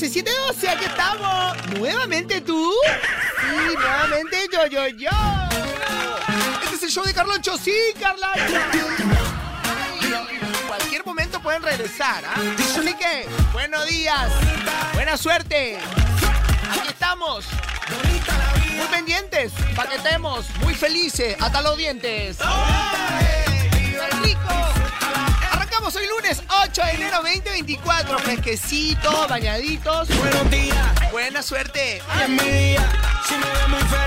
712, 712, aquí estamos. Nuevamente tú. Y nuevamente yo, yo, yo. Este es el show de Carloncho, sí, Carloncho. En cualquier momento pueden regresar, ¿ah? Que, buenos días, buena suerte. Aquí estamos. Muy pendientes, paquetemos, muy felices, hasta los dientes. ¡Viva el rico! Arrancamos hoy lunes 8 de enero 2024, fresquecitos, bañaditos. Buenos días, Buena suerte.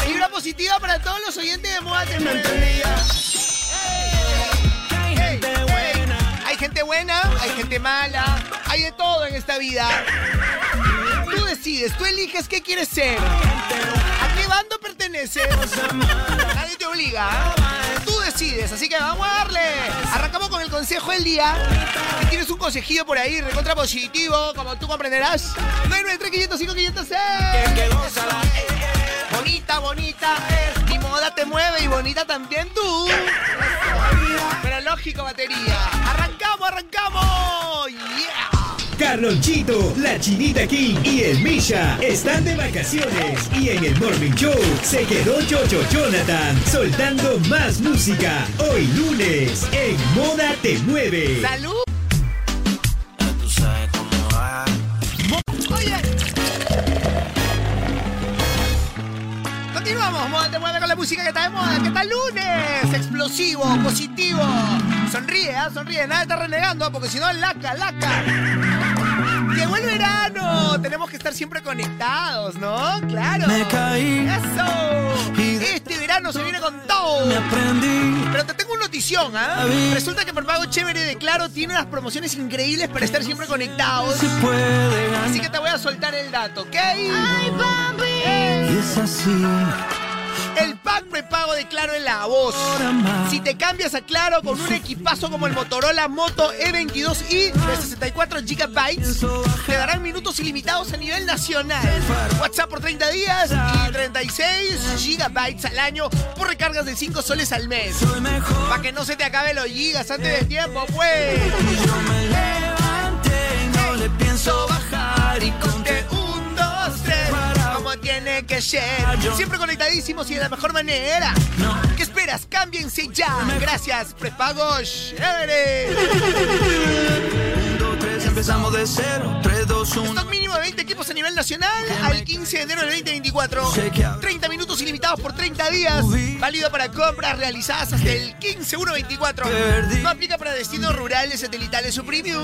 Vibra positiva para todos los oyentes de Moda. Hay gente buena. Hay gente buena, hay gente mala, hay de todo en esta vida. Tú decides, tú eliges qué quieres ser. ¿A qué bando perteneces? Nadie te obliga. ¿eh? Tú decides, así que vamos a darle. Arrancamos con el consejo del día. Si tienes un consejillo por ahí, recontra positivo, como tú comprenderás. 993 505 506 Que gózala. Bonita, bonita, mi moda te mueve y bonita también tú. Pero lógico, batería. ¡Arrancamos, arrancamos! ¡Yeah! Carlonchito, la Chinita King y el Misha están de vacaciones y en el Morning Show se quedó Chocho Jonathan soltando más música hoy lunes en Moda Te Mueve. ¡Salud! Moda te mueve con la música que está de moda. ¿Qué tal lunes? Explosivo, positivo. Sonríe, ¿ah? sonríe. Nada está renegando porque si no, laca, laca. Llegó el verano. Tenemos que estar siempre conectados, ¿no? Claro. Me caí. ¡Eso! Este verano se viene con todo. Me aprendí. Pero te tengo una notición, ¿ah? David. Resulta que Prepago Chévere de Claro tiene unas promociones increíbles para estar siempre conectados. Así que te voy a soltar el dato, ¿ok? Y es así. El pack prepago de Claro en la voz. Si te cambias a Claro con un equipazo como el Motorola Moto E22i de 64 GB, te darán minutos ilimitados a nivel nacional. WhatsApp por 30 días y 36 GB al año por recargas de 5 soles al mes. Para que no se te acabe los gigas antes de tiempo, pues. Y yo me levanté no le pienso bajar. Y conté como tiene que ser. Siempre conectadísimos y de la mejor manera. ¿Qué esperas? Cámbiense ya. Gracias, prepago chévere. Empezamos de cero. 3, 2, 1. Stock mínimo de 20 equipos a nivel nacional al 15 de enero del 2024. Sé que ahora- 30 minutos ilimitados por 30 días. Válido para compras realizadas hasta el 15-1-24. Perdí. No aplica para destinos rurales, satelitales o premium.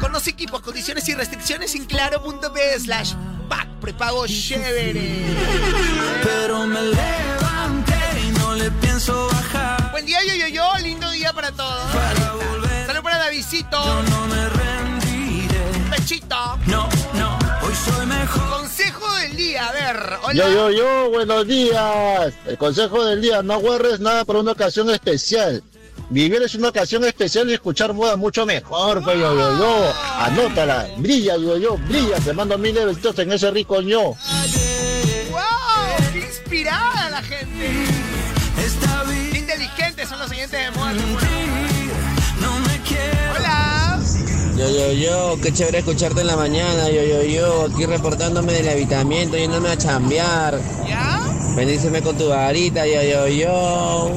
Conoce equipos, condiciones y restricciones en claro.p slash pack prepago chévere. Pero me levanté y no le pienso bajar. Buen día, yo, yo, yo. Lindo día para todos. Para volver, Salud para yo Davidcito. no me rendiré. Pechito. No, no, hoy soy mejor. Consejo del día. A ver, hola. Yo, yo, yo, buenos días. El consejo del día, no guardes nada para una ocasión especial. Vivir es una ocasión especial y escuchar moda mucho mejor, pues yo, yo, yo. Anótala, brilla, yo, yo, brilla. Te mando mil de besitos en ese rico ño. ¡Wow! ¡Qué inspirada la gente! Está ¡Qué bien, inteligentes son los siguientes de moda! no me quiero. ¡Hola! Yo, yo, yo, qué chévere escucharte en la mañana, yo, yo, yo, aquí reportándome del habitamiento, yéndome a chambear. ¿Ya? Bendíceme con tu varita, yo, yo, yo.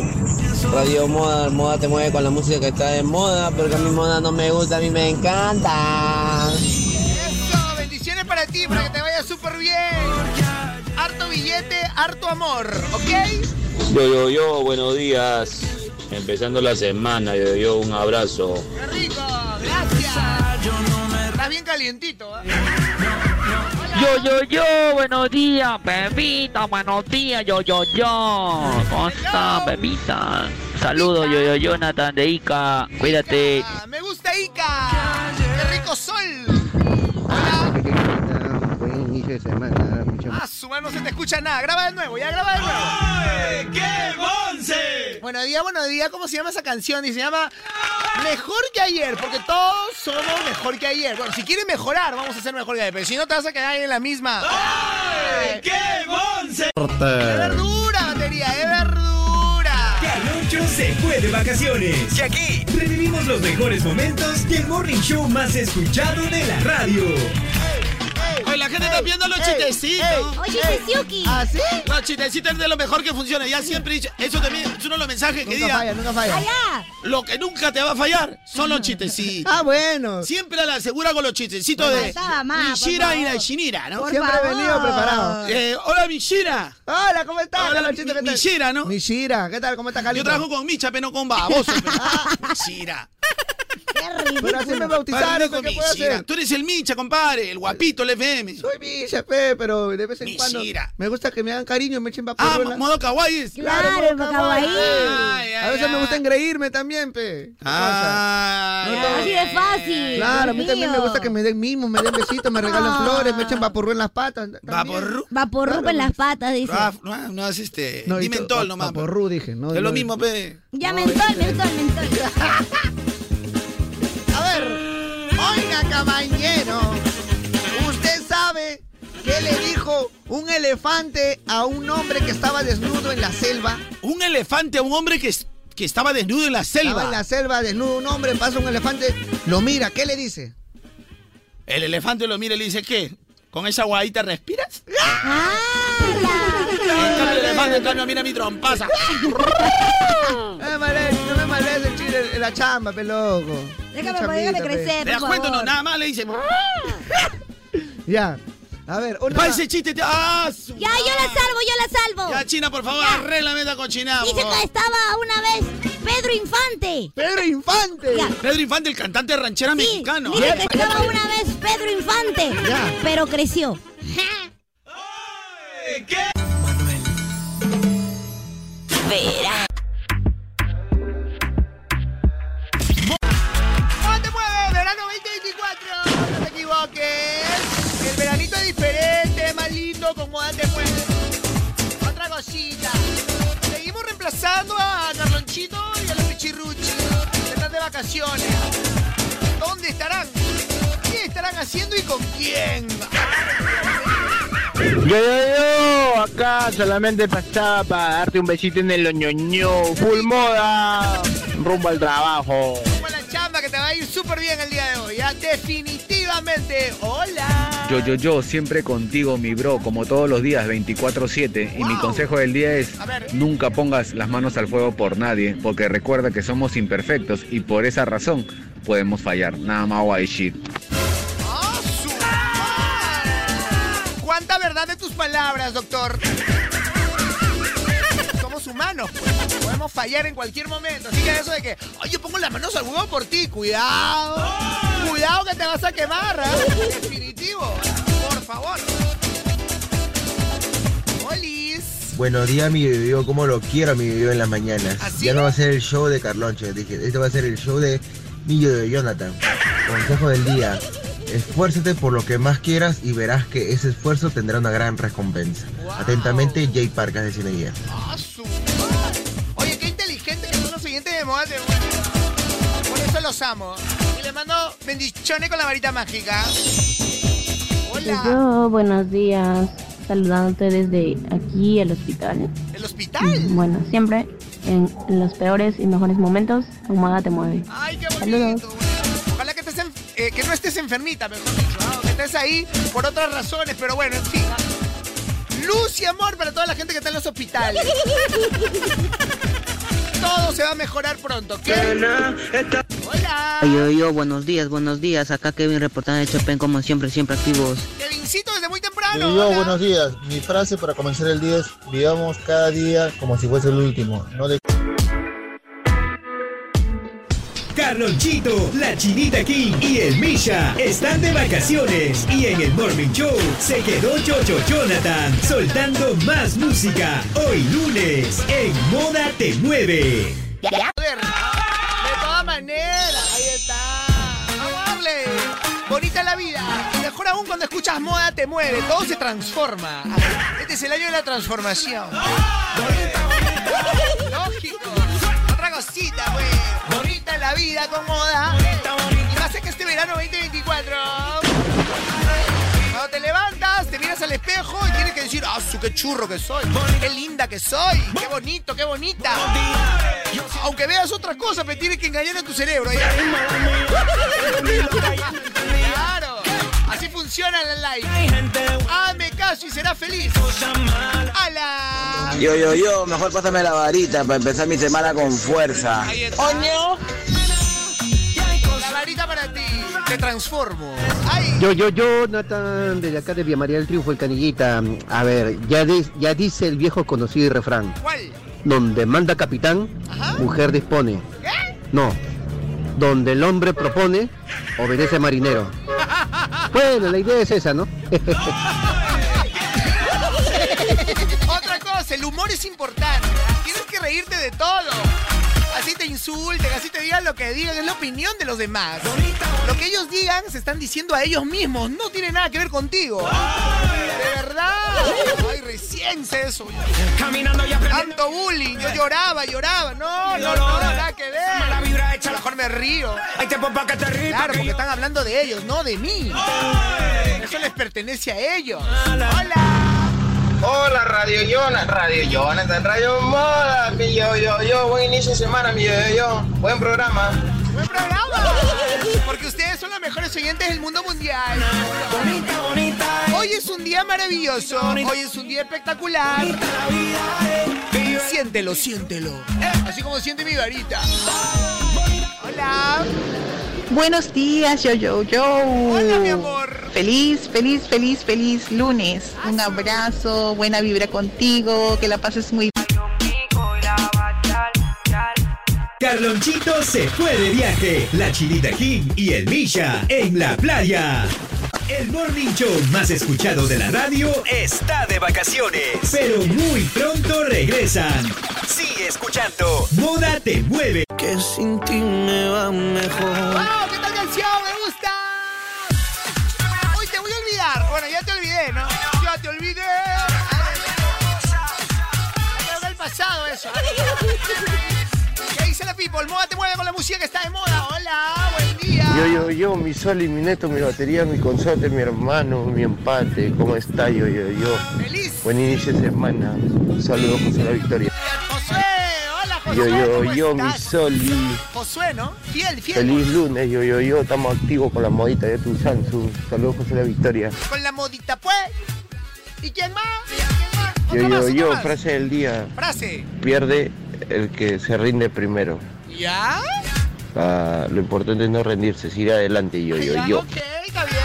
Radio Moda, Moda te mueve con la música que está de moda, porque a mi moda no me gusta, a mí me encanta. ¡Eso! Bendiciones para ti, para que te vaya súper bien. Harto billete, harto amor, ¿ok? Yo, yo, yo, buenos días. Empezando la semana, yo, yo, un abrazo. ¡Qué rico! ¡Gracias! Estás bien calientito, ¿eh? Yo, yo, yo, buenos días, bebita, buenos días, yo, yo, yo. ¿Cómo está, bebita? Saludos, yo, yo, Jonathan de Ica. Cuídate. ¡Me gusta Ica! ¡Qué rico sol! Mucho Ah, su mano no se te escucha nada. Graba de nuevo, ya graba de nuevo. Buenos días, buenos días. ¿Cómo se llama esa canción? Y se llama Mejor que ayer, porque todos somos mejor que ayer. Bueno, si quieres mejorar, vamos a ser mejor que ayer. Pero si no, te vas a quedar ahí en la misma. ¡Ay, qué monce! ¡Es verdura, batería! ¡Es verdura! Carloncho se fue de vacaciones. Y aquí revivimos los mejores momentos del morning show más escuchado de la radio. La gente está viendo los chistecitos. Oye, Chisiuki. ¿Ah, sí? Los chistecitos es de lo mejor que funciona. Ya siempre he dicho, eso también es uno de los mensajes que Nunca diga. falla, nunca falla. Lo que nunca te va a fallar son los chistecitos. Ah, bueno. Siempre a la segura con los chistecitos de Faltaba más, por Mishira y favor. la Shinira, ¿no? Por Siempre he favor. venido preparado. Eh, hola, Mishira. Hola, ¿cómo estás? Hola, Carlonchito? ¿Qué tal? Mishira, ¿no? Mishira, ¿qué tal? ¿Cómo estás, Yo Carlito? trabajo con Micha, pero no con baboso. pero- Mishira. Qué. Pero así me bautizaron, con ¿qué puedo hacer? Tú eres el Micha, compadre, el guapito, el FM. Soy Misha, pe, pero de vez en cuando Mishira. me gusta que me hagan cariño y me echen Ah, paparruela. modo kawaii. es. Claro, modo el kawaii. Ay, A ay, veces me gusta engreírme también, pe. Ay, Así de fácil. Claro, a mí también me gusta que me den mimos, me den besitos, me regalen Ah. flores, me echen vaporru en las patas. Vaporru. Vaporrup Claro, en las patas, dice. No, no es este. No, Di mentol nomás. Vaporru, dije. No, Es lo mismo, pe. Ya mentol, mentol, mentol. Caballero. ¿Usted sabe qué le dijo un elefante a un hombre que estaba desnudo en la selva? Un elefante a un hombre que, que estaba desnudo en la Estaba selva. en la selva desnudo un hombre, pasa un elefante, lo mira, ¿qué le dice? El elefante lo mira y le dice, ¿qué? ¿Con esa guadita respiras? Cambio, el elefante, en cambio, mira mi trompaza. No me no en la chamba, pe loco. Déjame, Chambita, déjame crecer, ¿Te das cuenta? No, nada más le dice. Ya. A ver, una Va ese chiste. te- ¡Ah! su Ya, yo la salvo, yo la salvo. Ya, China, por favor, arréglame esta cochinada. Dice que estaba una vez Pedro Infante. Pedro Infante. Ya. Pedro Infante, el cantante ranchera Sí, mexicano. dice que estaba una vez Pedro Infante, Ya. pero creció. Verá. Diferente, más lindo, con moda te mueves. Otra cosita. Seguimos reemplazando a Carlonchito y a los Pichirruchi. Están de vacaciones. ¿Dónde estarán? ¿Qué estarán haciendo y con quién? Yo, yo, yo, acá solamente pasaba para darte un besito en el oñoño, full moda, rumbo al trabajo. Como la chamba que te va a ir súper bien el día de hoy. ¿ya? Hola. Yo, yo, yo, siempre contigo, mi bro, como todos los días, 24-7. Y mi consejo del día es, nunca pongas las manos al fuego por nadie, porque recuerda que somos imperfectos y por esa razón podemos fallar. Nada más guay shit. ¡Ah, su madre! ¿Cuánta verdad de tus palabras, doctor? Somos humanos, pues. Podemos fallar en cualquier momento. Así que eso de que, oye, yo pongo las manos al huevo por ti. Cuidado. Cuidado que te vas a quemar, ¿ah? Definitivo. Por favor. Olis. Buenos días, mi video, como lo quiero, mi video en las mañanas. ¿Así? Ya no va a ser el show de Carloncho, dije, este va a ser el show de mi de Jonathan. Consejo del día. Esfuérzate por lo que más quieras y verás que ese esfuerzo tendrá una gran recompensa. Atentamente, Jay Parkas de Cineguía. ¡Ah! Oye, qué inteligente que son los siguientes de moda. de- Por eso los amo. Y les mando bendiciones con la varita mágica. Hola. Yo, buenos días, saludándote desde aquí, el hospital. ¿El hospital? Bueno, siempre en los peores y mejores momentos, Humada te mueve. Ay, qué Saludos. bonito. Ojalá que, estés en- eh, que no estés enfermita, mejor dicho. ¿ah? Que estés ahí por otras razones, pero bueno, en fin. Luz y amor para toda la gente que está en los hospitales. Todo se va a mejorar pronto, ¿qué? Hola. Yo, yo, buenos días, buenos días. Acá Kevin reportando de Chopin, como siempre, siempre activos. Kevincito desde muy temprano. yo, hola. buenos días. Mi frase para comenzar el día es: vivamos cada día como si fuese el último. No de Carlonchito, la Chinita King y el Misha están de vacaciones y en el Morning Show se quedó Chocho Jonathan soltando más música hoy lunes en Moda Te Mueve. la vida. Mejor aún cuando escuchas moda te mueve. Todo se transforma. Este es el año de la transformación. Lógico. Otra cosita, güey. Bonita la vida con moda. Y más es que este verano 2024. Cuando te levantas, te miras al espejo y tienes que decir, ¡ah, su qué churro que soy! ¡Qué linda que soy! ¡Qué bonito, qué bonita! Aunque veas otra cosa, pero tienes que engañar a tu cerebro. ¿eh? Funciona la live. Hazme caso y serás feliz. ¡Hala! Yo, yo, yo, mejor pásame la varita para empezar mi semana con fuerza. ¡Oño! La varita para ti. Te transformo. ¡Ay! Yo, yo, yo, Nathan, desde acá de Vía María del Triunfo, el Canillita. A ver, ya, ya dice el viejo conocido refrán. ¿Cuál? Donde manda capitán, mujer dispone. No. Donde el hombre propone, obedece marinero. Bueno, la idea es esa, ¿no? Otra cosa, el humor es importante. Tienes que reírte de todo. Así te insulten, así te digan lo que digan, es la opinión de los demás. Lo que ellos digan se están diciendo a ellos mismos, no tiene nada que ver contigo. De verdad. Ay, recién sé eso. Tanto bullying, yo lloraba, lloraba. No, no, no, nada que ver. Mejor me río. Claro, porque están hablando de ellos, no de mí. Eso les pertenece a ellos. Hola. Hola Radio Jonathan, Radio Jonathan, Radio Moda, mi yo yo yo, buen inicio de semana, mi yo yo yo, buen programa. Buen programa. Porque ustedes son los mejores oyentes del mundo mundial. Hoy es un día maravilloso. Hoy es un día espectacular. Siéntelo, siéntelo. Así como siente mi varita. Hola. Buenos días, yo, yo, yo. Hola, mi amor. Feliz, feliz, feliz, feliz lunes. Un abrazo, buena vibra contigo, que la pases muy Carlonchito se fue de viaje. La Chinita King y el Misha en la playa. El morning show más escuchado de la radio está de vacaciones. Pero muy pronto regresan. Sigue escuchando. Moda te mueve. Que sin ti me va mejor. Bueno, ya te olvidé, ¿no? Ya te olvidé. Creo que el pasado eso. ¿Qué dice la people? Moda te mueve con la música que está de moda. Hola, buen día. Yo, yo, yo, mi sol y mi neto, mi batería, mi consorte, mi hermano, mi empate. ¿Cómo está? Yo, yo, yo. Feliz. Buen inicio de semana. Un saludo, José la Victoria. Josué. Yo, yo, ¿cómo yo, mi estás? sol y... Josué, ¿no? Fiel, fiel. Feliz lunes, yo, yo, yo. Estamos activos con la modita de tu Samsung. Saludos, José la Victoria. Con la modita, pues. ¿Y quién más? ¿Quién más? Yo, yo, yo, más. frase del día. Frase. Pierde el que se rinde primero. ¿Ya? Ah, lo importante es no rendirse, es ir adelante, yo, yo, yo. Ok, está bien.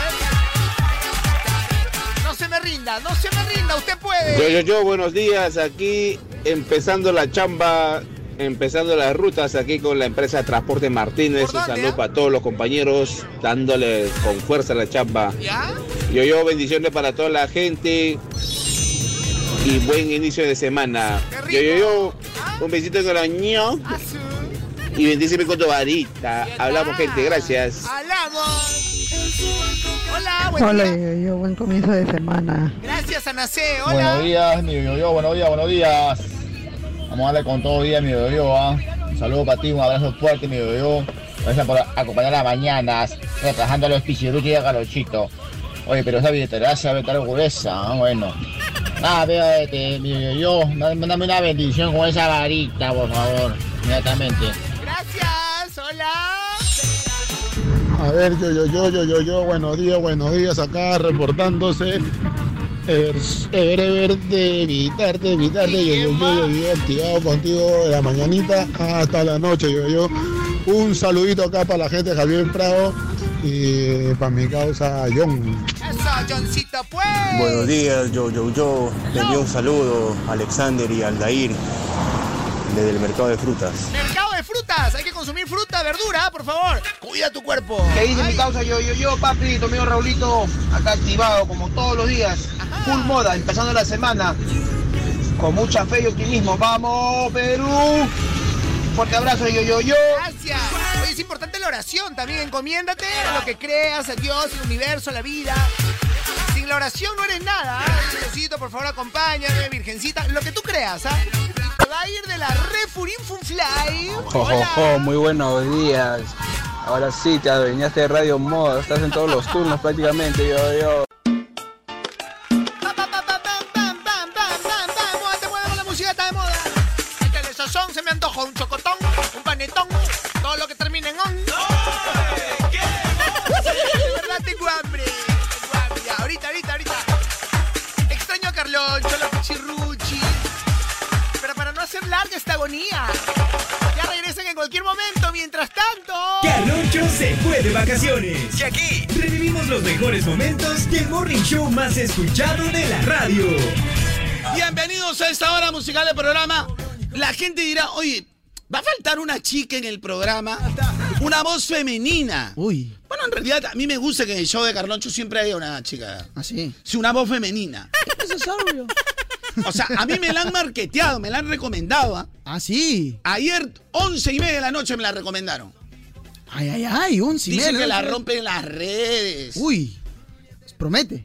No se me rinda, no se me rinda, usted puede. Yo, yo, yo, buenos días. Aquí empezando la chamba, empezando las rutas aquí con la empresa Transporte Martínez. Un saludo para todos los compañeros, dándole con fuerza la chamba. ¿Ya? Yo, yo, bendiciones para toda la gente y buen inicio de semana. Yo, yo, yo, un besito en el año y bendíceme con tu varita. Hablamos, gente, gracias. Hablamos. Hola, buen Hola, día. yo, yo, buen comienzo de semana. Gracias, Anacé. Hola. Buenos días, mi yo, buenos días, buenos días. Vamos a darle con todo día, mi yo, ¿ah? Un saludo para ti, un abrazo fuerte, mi yo. Gracias por acompañar las mañanas, retrasando a los pichiruchis y a Galochito. Oye, pero esa billetera se va a estar gruesa, ¿ah? bueno. Nada, veo, este, mi yo, mándame una bendición con esa varita, por favor, inmediatamente. Gracias, hola. A ver, yo, yo, yo, yo, yo, yo, buenos días, buenos días, acá reportándose. Ever, ever de evitarte, evitarte, yo, yo, yo, yo, yo, activado contigo de la mañanita hasta la noche, yo, yo. Un saludito acá para la gente de Javier Prado y para mi causa John. Eso, Johncito, pues. Buenos días, yo, yo, yo. Le envío un saludo a Alexander y Aldair desde el mercado de frutas. Mercado frutas. Hay que consumir fruta, verdura, por favor. Cuida tu cuerpo. ¿Qué dice mi causa? Yo, yo, yo, papi, tu amigo Raulito, acá activado como todos los días. Full moda, empezando la semana. Con mucha fe y optimismo. ¡Vamos, Perú! Fuerte abrazo, yo, yo, yo. Gracias. Oye, es importante la oración también. Encomiéndate a lo que creas, a Dios, al universo, a la vida. Sin la oración no eres nada. ¿ah? Diosito, por favor, acompáñame, Virgencita. Lo que tú creas, ¿ah? va a ir de la Refurinfunfly. Oh, oh, oh, muy buenos días. Ahora sí, te adueñaste de Radio Moda. Estás en todos los turnos prácticamente, yo, yo. Se me antoja un chocotón, un panetón, todo lo que termine en on. Momento. Mientras tanto. Carloncho se fue de vacaciones. Y aquí revivimos los mejores momentos del morning show más escuchado de la radio. Bienvenidos a esta hora musical del programa. La gente dirá, oye, ¿va a faltar una chica en el programa? Una voz femenina. Uy. Bueno, en realidad a mí me gusta que en el show de Carloncho siempre haya una chica. ¿Ah, sí? Sí, una voz femenina. Eso es obvio. O sea, a mí me la han marqueteado, me la han recomendado. ¿ah? Ah, sí. Ayer, once y media de la noche, me la recomendaron. Ay, ay, ay, once y Dicen media, que la rompen en las redes. Uy. Promete.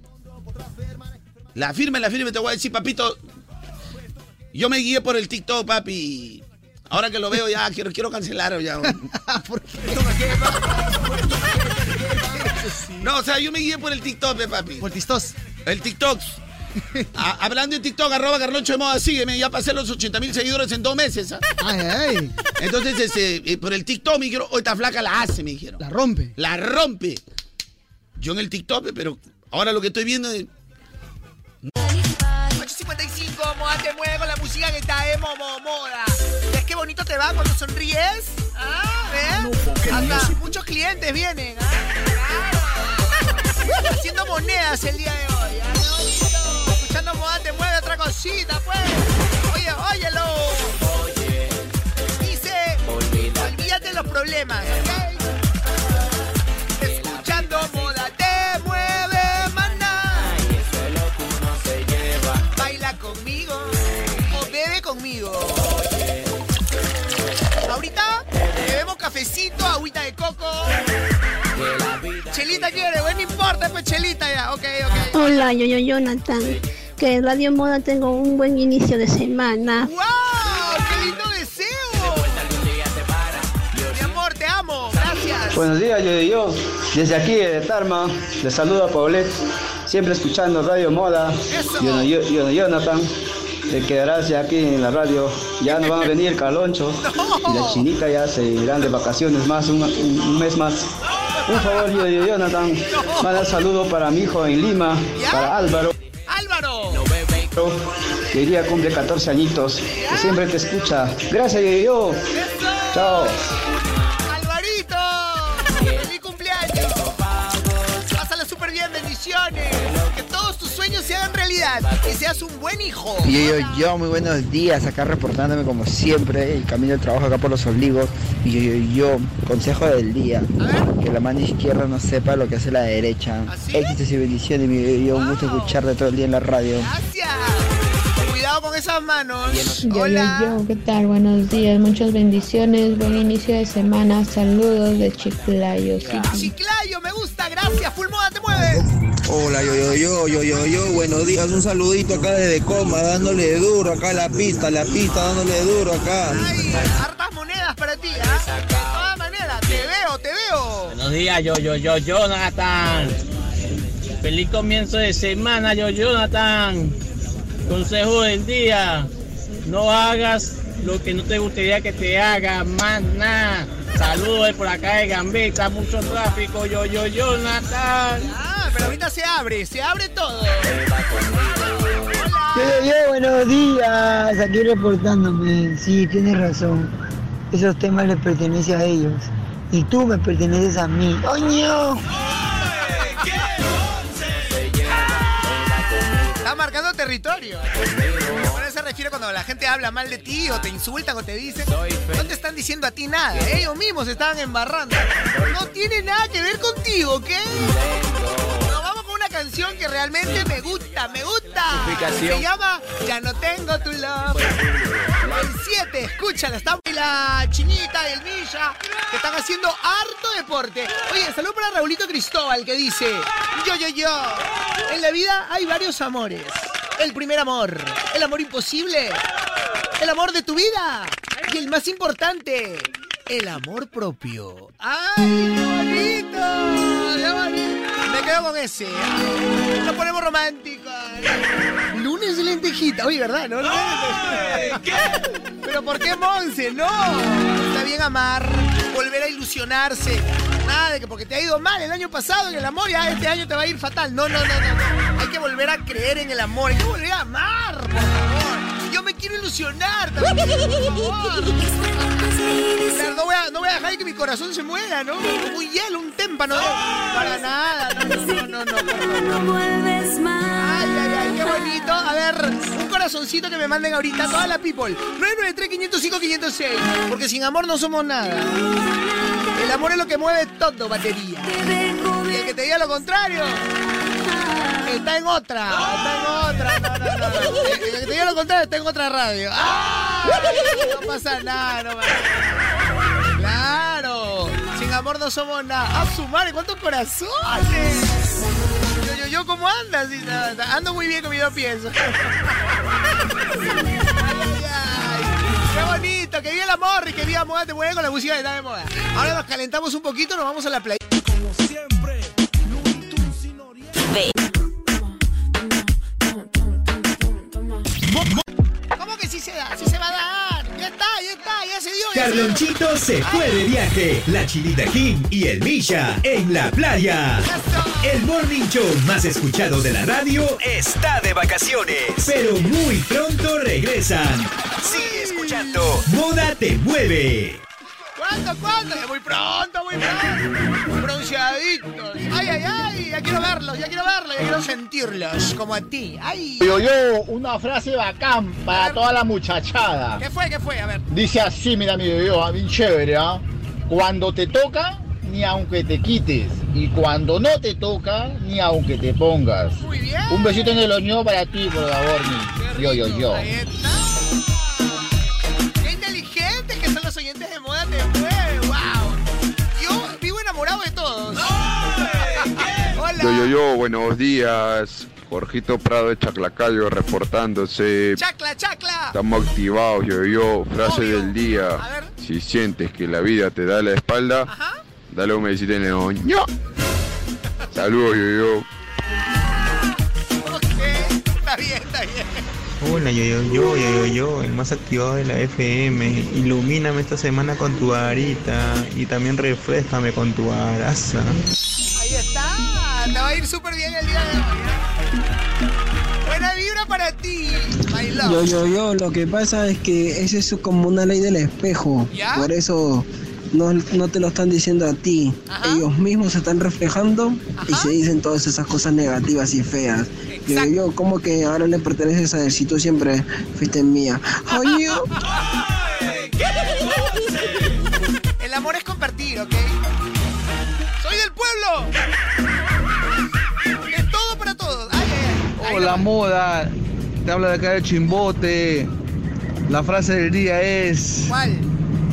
La firme, la firme, te voy a decir, papito. Yo me guié por el TikTok, papi. Ahora que lo veo ya, quiero, quiero cancelar ya. No, o sea, yo me guié por el TikTok, papi. Por TikTok. El TikTok. A- hablando de TikTok, arroba Carloncho de Moda, sígueme, ya pasé los 80 mil seguidores en dos meses. ¿ah? Ay, ay. Entonces, este, eh, por el TikTok me dijeron, oh, esta flaca la hace, me dijeron. La rompe. La rompe. Yo en el TikTok, pe, pero ahora lo que estoy viendo es... 855, moda te mueve con la música que está de momo, moda. ¿Ves qué bonito te va cuando sonríes? Ah, ¿ves? Hasta muchos clientes vienen, ¿ah? Haciendo monedas el día de hoy, ¿ah? Mueve otra cosita, pues. Oye, óyelo. Dice, olvídate de los problemas, ¿ok? Escuchando moda te mueve, maná. Baila conmigo o bebe conmigo. Ahorita bebemos cafecito, agüita de coco. Chelita quiere, bueno, no importa, pues chelita ya, ok, ok. Hola, yo, yo, Jonathan. Que en Radio Moda tengo un buen inicio de semana. ¡Wow! ¡Qué lindo deseo! Mi amor, te amo, gracias. Buenos días, yo y yo. Desde aquí de Tarma, les saludo a Paulette, siempre escuchando Radio Moda. Yo, yo, yo, Jonathan, te quedarás ya aquí en la radio. Ya no van a venir Caloncho y la chinita ya se irán de vacaciones más, un, un- un mes más. Un favor, yo, yo, Jonathan, manda saludo para mi hijo en Lima, para. Álvaro. Día cumple 14 añitos, que siempre te escucha. Gracias, yo. Chao. Realidad. Que seas un buen hijo. Yo, yo, yo, muy buenos días, acá reportándome como siempre, el camino del trabajo acá por los olivos. Y yo, yo, yo, consejo del día, que la mano izquierda no sepa lo que hace la derecha. Éxitos y bendiciones, mi yo, yo, un gusto escucharte todo el día en la radio. Gracias. Cuidado con esas manos. Yo, yo, Hola. yo, ¿qué tal? Buenos días, muchas bendiciones, buen inicio de semana, saludos de Chiclayo. sí. Chiclayo, me gusta, gracias. Full moda te mueve. Hola, yo, yo, yo, yo, yo, yo, buenos días, un saludito acá desde Coma, dándole duro acá a la pista, la pista, dándole duro acá. Hartas monedas para ti, ¿ah? De todas maneras, te veo, te veo. Buenos días, yo, yo, yo, Jonathan. Feliz comienzo de semana, yo, Jonathan. Consejo del día. No hagas lo que no te gustaría que te haga, más nada. Saludos de por acá de Gambetta, mucho tráfico, yo, yo, Jonathan. Ah, pero ahorita se abre, se abre todo. Yo, yo, buenos días, aquí reportándome. Sí, tienes razón. Esos temas les pertenecen a ellos. Y tú me perteneces a mí. ¡Oño! Está marcando territorio. Se refiere cuando la gente habla mal de ti o te insultan o te dicen. No te están diciendo a ti nada. Ellos mismos se estaban embarrando. No tiene nada que ver contigo, ¿ok? Nos vamos con una canción que realmente me gusta, me gusta. Se llama Ya no tengo tu love. El 7, escúchala, está la chinita y el Milla que están haciendo harto deporte. Oye, salud para Raulito Cristóbal que dice, yo, yo, yo, en la vida hay varios amores. El primer amor, el amor imposible, el amor de tu vida y el más importante, el amor propio. ¡Ay, qué bonito! ¡Qué bonito! Me quedo con ese. Nos ponemos románticos. Lunes de lentejita. Oye, ¿verdad? ¿No? ¿Qué? Pero Pero ¿por qué Monse? No. Está bien amar, volver a ilusionarse. Nada de que porque te ha ido mal el año pasado en el amor, ya este año te va a ir fatal. No, no, no, no. Hay que volver a creer en el amor. Hay que volver a amar, por favor. Yo me quiero ilusionar también, por favor. Claro, no, voy a, no voy a dejar que mi corazón se muera, ¿no? Como un hielo, un témpano. ¿no? Para nada. No, no, no, no. por favor. Ay, ay, ay, qué bonito. A ver, un corazoncito que me manden ahorita toda la people. 993-505-506. Porque sin amor no somos nada. El amor es lo que mueve todo, batería. Y el que te diga lo contrario. Está en otra, está en otra. No, no, no. Diga lo contrario está en otra radio. ¡Ah! No pasa nada, no pasa nada. Claro. Sin amor no somos nada. ¡A su madre! ¿Cuántos corazones? Yo, yo, yo, ¿cómo andas? Ando muy bien con mi dos pies. Ay, ay, ay. ¡Qué bonito! ¡Que viva el amor y que viva moda te mueve con la música está de moda! Ahora nos calentamos un poquito, nos vamos a la playa. Como siempre, ¿Cómo que sí se da? ¡Sí se va a dar! ¡Ya está, ya está! ¡Ya se dio! ya se dio. Carlonchito se fue de viaje. La Chinita Kim y el Misha en la playa. El morning show más escuchado de la radio está de vacaciones. Pero muy pronto regresan. Sigue escuchando. Moda te mueve. ¿Cuándo, cuándo? Muy pronto, muy pronto. Bronceaditos. ¡Ay, ay, ay! Ya quiero verlos, ya quiero verlos, ya quiero sentirlos. Como a ti. ¡Ay! Yo, yo, una frase bacán para toda la muchachada. ¿Qué fue, qué fue? A ver. Dice así, mira mi yo, bien chévere, ¿ah? Cuando te toca, ni aunque te quites. Y cuando no te toca, ni aunque te pongas. Muy bien. Un besito en el oño para ti, por favor, mi. Yo, yo, yo. Ahí está. ¡Qué inteligente que son los oyentes de moda te mueve! ¡Wow! Yo vivo enamorado de. Yo, yo, yo, buenos días. Jorgito Prado de Chaclacayo reportándose. ¡Chacla, chacla! Estamos activados, yo, yo. Frase del día. A ver. Si sientes que la vida te da la espalda, dale un besito en el oño. Saludos, yo, yo. Está bien, está bien. Hola, yo, yo, yo, yo, yo, yo, el más activado de la FM. Ilumíname esta semana con tu varita y también refrescame con tu araza. Ahí está. Te va a ir súper bien el día de hoy. ¿eh? Buena vibra para ti, my love. Yo, yo, yo, lo que pasa es que ese es como una ley del espejo. ¿Ya? Por eso no, no te lo están diciendo a ti. Ellos mismos se están reflejando y se dicen todas esas cosas negativas y feas. Yo, yo, yo, como que ahora le perteneces a él si tú siempre fuiste mía. Oye, El amor es compartir, ¿ok? ¡Soy del pueblo! Hola moda, te habla de acá de Chimbote. La frase del día es... ¿Cuál?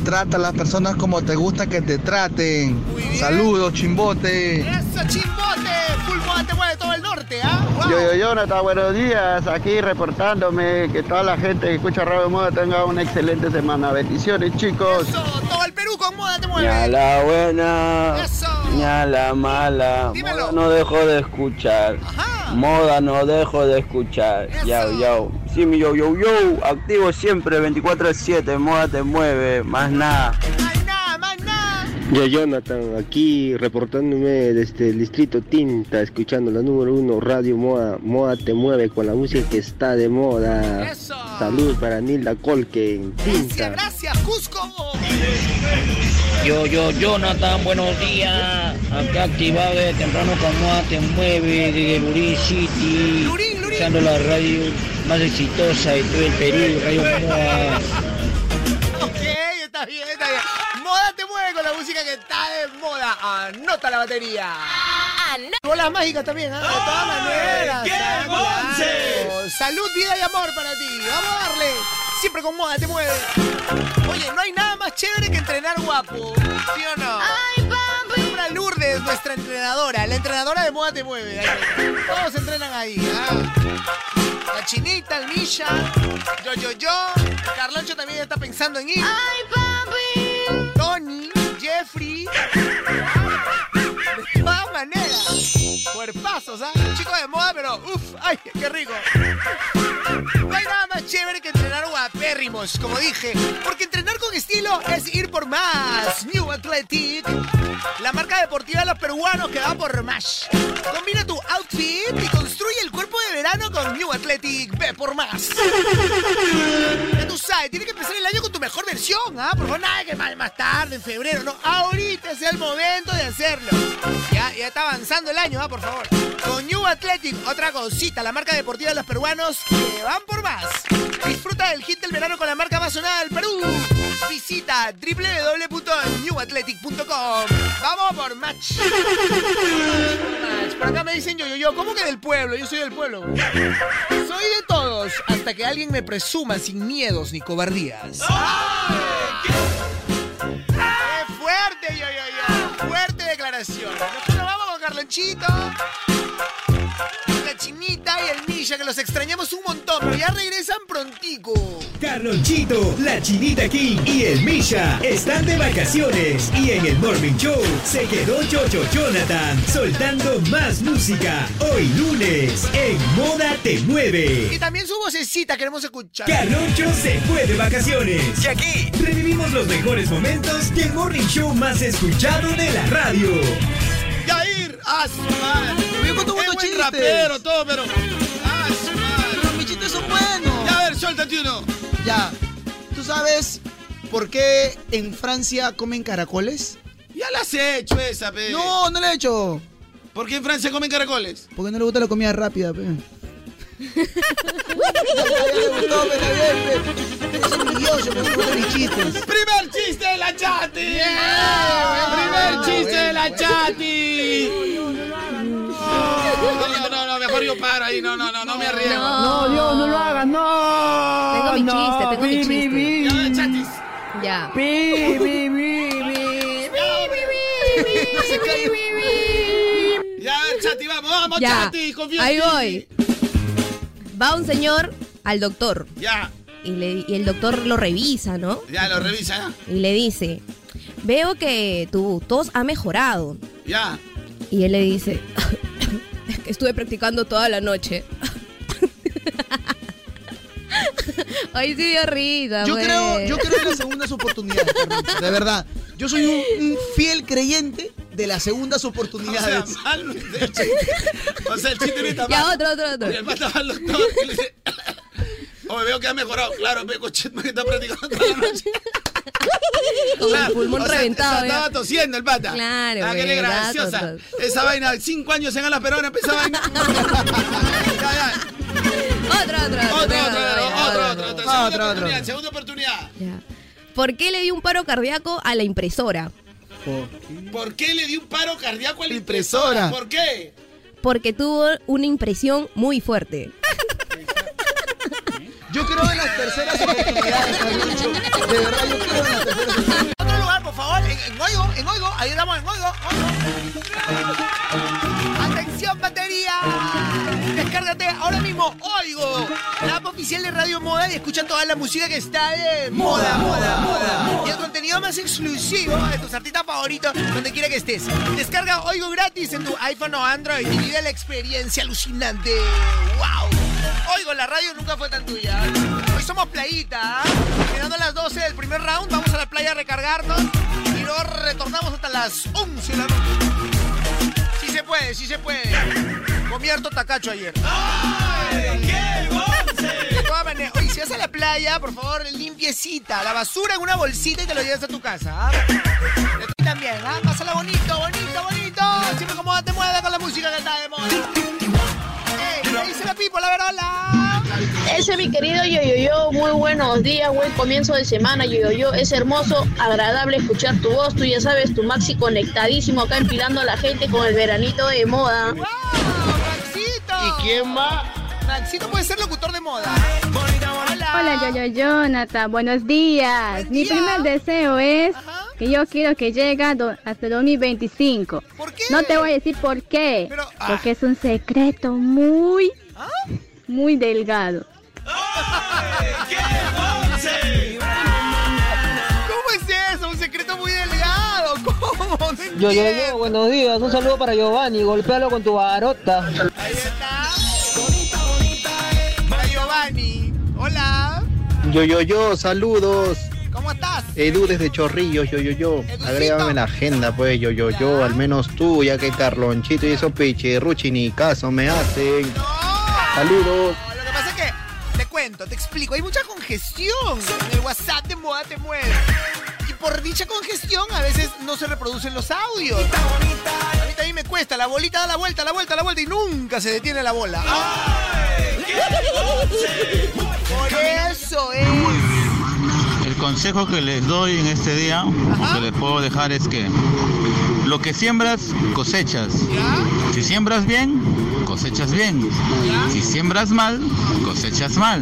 Trata a las personas como te gusta que te traten. Saludos, Chimbote. ¡Eso, chimbote! ¡Full moda te mueve todo el norte, ¿ah? ¡Wow! Yo, yo, Jonathan, buenos días. Aquí reportándome que toda la gente que escucha Radio Moda tenga una excelente semana. Bendiciones, chicos. Todo el Perú con moda te Ni mueve. a la buena, ni a la mala. Dímelo. Moda no dejo de escuchar. Moda no dejo de escuchar. Yo, yo. Sí, mi yo, yo, yo. Activo siempre, 24-7. Moda te mueve. Más nada. Yo, Jonathan, aquí reportándome desde el distrito Tinta, escuchando la número uno, Radio Moda. Moda te mueve con la música que está de moda. Salud para Nilda Colque, Tinta. Gracias, Cusco. Yo, yo, Jonathan, buenos días. Acá activado de temprano con Moda Te Mueve desde Lurín City. Escuchando la radio más exitosa de todo el Perú, Radio Moda. Ok, está bien, está bien. Moda te mueve con la música que está de moda. Anota la batería. Bolas mágicas también, ¿ah? De todas maneras. qué ah. Salud, vida y amor para ti. Vamos a darle. Siempre con moda te mueve. Oye, no hay nada más chévere que entrenar guapo. ¿Sí o no? Una Lourdes, nuestra entrenadora. La entrenadora de moda te mueve. Todos entrenan ahí, ¿ah? La chinita, el Misha, yo, yo, yo. Carloncho también está pensando en ir. ¡Ay, papi! Tony, Jeffrey. Todas maneras. Cuerpazos, ¿ah? Chico de moda, pero uff, ¡ay, qué rico! No hay nada más chévere chévere que entrenar guapérrimos, como dije. Porque entrenar con estilo es ir por más. New Athletic, la marca deportiva de los peruanos que va por más. Combina tu outfit y construye el cuerpo de verano con New Athletic. Ve por más. Ya tú sabes, tienes que empezar el año con tu mejor versión, ¿ah? Por favor, nada que más, más tarde, en febrero, no. Ahorita es el momento de hacerlo. Ya, está avanzando el año, ¿ah? Por favor. Con New Athletic, otra cosita, la marca deportiva de los peruanos que van por más. Disfruta del hit del verano con la marca más sonada del Perú. Visita www.newathletic.com. Vamos por match. Por acá me dicen yo, yo, yo, ¿cómo que del pueblo? Yo soy del pueblo. Soy de todos, hasta que alguien me presuma sin miedos ni cobardías. ¡Qué Declaración. Nosotros vamos con Carlonchito, la chinita y el Misha, que los extrañamos un montón, pero ya regresan prontico. Carlonchito, la Chinita King y el Misha están de vacaciones y en el Morning Show se quedó Chocho Jonathan soltando más música hoy lunes en Moda Te Y Mueve. también su vocecita queremos escuchar. Carloncho se fue de vacaciones y aquí revivimos los mejores momentos del Morning Show más escuchado de la radio. Yair, su madre. Yo cuento buenos Es buen chistes. rapero, todo, pero. Ah, su madre. Pero mis chistes son buenos. Ya, a ver, suéltate uno. Ya. ¿Tú sabes por qué en Francia comen caracoles? Ya la has hecho esa, pe. No, no lo he hecho. ¿Por qué en Francia comen caracoles? Porque no le gusta la comida rápida, pe. ¡Primer chiste de la chati! Ah, ¡Primer chiste de la chati! No, no, no, mejor yo paro ahí, no, no, no, no me arriesgo. No, Dios, no lo hagas, no. Tengo mi no, chiste, tengo mi chiste. Ya, chatis. Ya. Bi, bi, bi, bi. Ya, chati, vamos, vamos, Ya. chati, confío en Ahí voy. Va un señor al doctor Ya, y, le- y el doctor lo revisa, ¿no? ya, lo revisa, ya. Y le dice, veo que tu tos ha mejorado. Ya. Y él le dice, que estuve practicando toda la noche. Ay, sí dio risa, Yo pues. creo, yo creo en las segundas oportunidades, de verdad. Yo soy un, un fiel creyente de las segundas O oportunidades. sea, mal, el chiste. O sea, el chiste no está Ya, mal. otro, otro, otro. Y el pata va al doctor y le dice... Oye, veo que ha mejorado. Claro, ve, cochete, que está practicando toda la noche. Con el pulmón o sea, reventado, estaba tosiendo el pata. Claro, Ah, qué graciosa. Esa vaina, cinco años en Alas Perón empezó esa vaina. ya, ya. Otro, otro, otro. Otro, otro, otro, otro, otro, otro. Otro, Segunda oportunidad, otro. segunda oportunidad. Ya. ¿Por qué le dio un paro cardíaco a la impresora? ¿Por qué le dio un paro cardíaco a la Impresora. impresora? ¿Por qué? Porque tuvo una impresión muy fuerte. Yo creo en las terceras oportunidades. De verdad, yo creo en las terceras oportunidades. Otro lugar, por favor, en, en Oigo, en Oigo, ahí estamos en Oigo. Oigo. Atención, batería. Descárgate ahora mismo Oigo, la app oficial de Radio Moda y escucha toda la música que está de moda, moda, moda. Y el contenido más exclusivo de tus artistas favoritos, donde quiera que estés. Descarga Oigo gratis en tu iPhone o Android y vive la experiencia alucinante. ¡Wow! Oigo, la radio nunca fue tan tuya. Hoy somos playita, ¿ah? Llegando a las 12 del primer round, vamos a la playa a recargarnos y luego retornamos hasta las 11 de la noche. Sí se puede, sí se puede. Comí harto tacacho ayer. Todas maneras, oye, si vas a la playa, por favor, limpiecita. La basura en una bolsita y te lo llevas a tu casa. ¿ah? De ti también, ¿ah? Pásala bonito, bonito, bonito. Siempre como te mueve con la música que está de moda. ¿Qué dice la verola? Ese es mi querido Yoyoyo, muy buenos días, buen comienzo de semana Yoyoyo, es hermoso, agradable escuchar tu voz, tú ya sabes, tu Maxi conectadísimo acá empilando a la gente con el veranito de moda. ¡Wow! ¡Maxito! ¿Y quién más? Maxito puede ser locutor de moda. Hola. Hola, yo, yo, Jonathan. Buenos días. Buen Mi día. primer deseo es Ajá. que yo quiero que llegue do- hasta 2025. ¿Por qué? No te voy a decir por qué. Pero, ah. Porque es un secreto muy. Muy delgado. ¿Cómo es eso? Un secreto muy delgado. ¿Cómo? No Yo, yo, yo, buenos días. Un saludo para Giovanni. Golpéalo con tu barota. Ahí está. Para Giovanni. Hola. Yo, yo, yo, saludos. ¿Cómo estás? Edu desde Chorrillos, yo, yo, yo. Agrégame en la agenda, pues, yo, yo, yo. Al menos tú, ya que Carlonchito y esos pichirruchi ni caso me hacen. Saludos. Lo que pasa es que, te cuento, te explico, hay mucha congestión en el WhatsApp de Moda Te Mueve. Y por dicha congestión a veces no se reproducen los audios. A mí también me cuesta, la bolita da la vuelta, la vuelta, la vuelta y nunca se detiene la bola. Por eso es. El consejo que les doy en este día, que les puedo dejar es que lo que siembras, cosechas. Si siembras bien, cosechas bien. Si siembras mal, cosechas mal.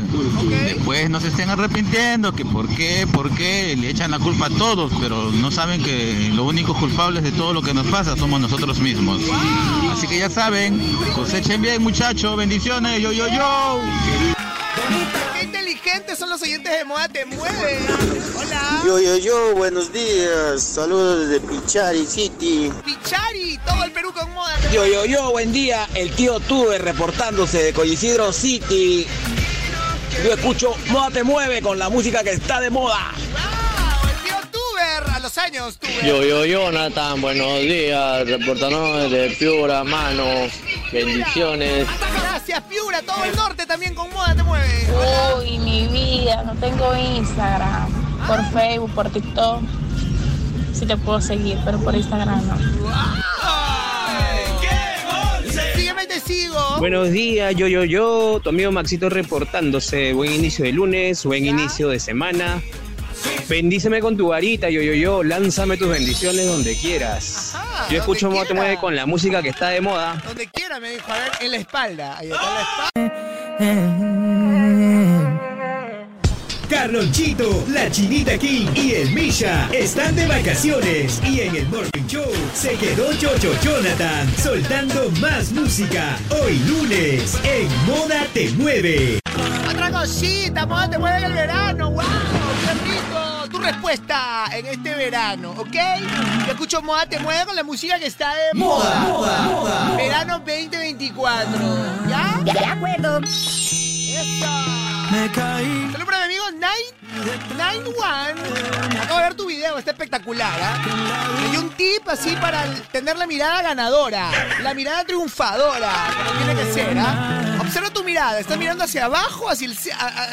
Después no se estén arrepintiendo, que por qué, por qué, le echan la culpa a todos, pero no saben que los únicos culpables de todo lo que nos pasa somos nosotros mismos. Así que ya saben, cosechen bien muchachos, bendiciones, yo, yo, yo. Inteligentes son los oyentes de Moda Te Mueve. Hola. Yo, yo, yo, buenos días. Saludos desde Pichari City. Pichari, todo el Perú con moda. Yo, yo, yo, buen día. El tío Tuve reportándose de Coyisidro City. Yo escucho Moda Te Mueve con la música que está de moda. El tío Tuber, a los años, Tuber. Yo, yo, Jonathan, buenos días, reportando desde Piura, mano, bendiciones. Gracias, Piura, todo el norte también con Moda Te Mueve. Uy, mi vida, no tengo Instagram. Por Facebook, por TikTok. Sí te puedo seguir, pero por Instagram no. Sígueme y te sigo. Buenos días, yo, yo, yo, tu amigo Maxito reportándose. Buen inicio de lunes, buen inicio de semana. Bendíceme con tu varita, yo, yo, yo. Lánzame tus bendiciones donde quieras. Yo escucho Moda Te. Mueve con la música que está de moda. Donde quiera, me dijo. A ver, en la espalda. Ahí está en la espalda. Carlonchito, la Chinita King y el Misha están de vacaciones y en el Morning Show se quedó Chocho Jonathan soltando más música hoy lunes en Moda Te Mueve. Otra cosita, Moda Te Mueve en el verano. ¡Wow! ¡Qué rico! Respuesta en este verano, ¿ok? Yo escucho Moda Te Mueve con la música que está de moda. Moda, moda, moda. Verano 2024. ¿Ya? De acuerdo. Me caí. Saludos para mi amigo Nine, Nine One. Acabo de ver tu video, está espectacular. ¿ah? Dio un tip así para tener la mirada ganadora, la mirada triunfadora, como tiene que ser. ¿ah? Observa tu mirada, ¿estás mirando hacia abajo, hacia, el,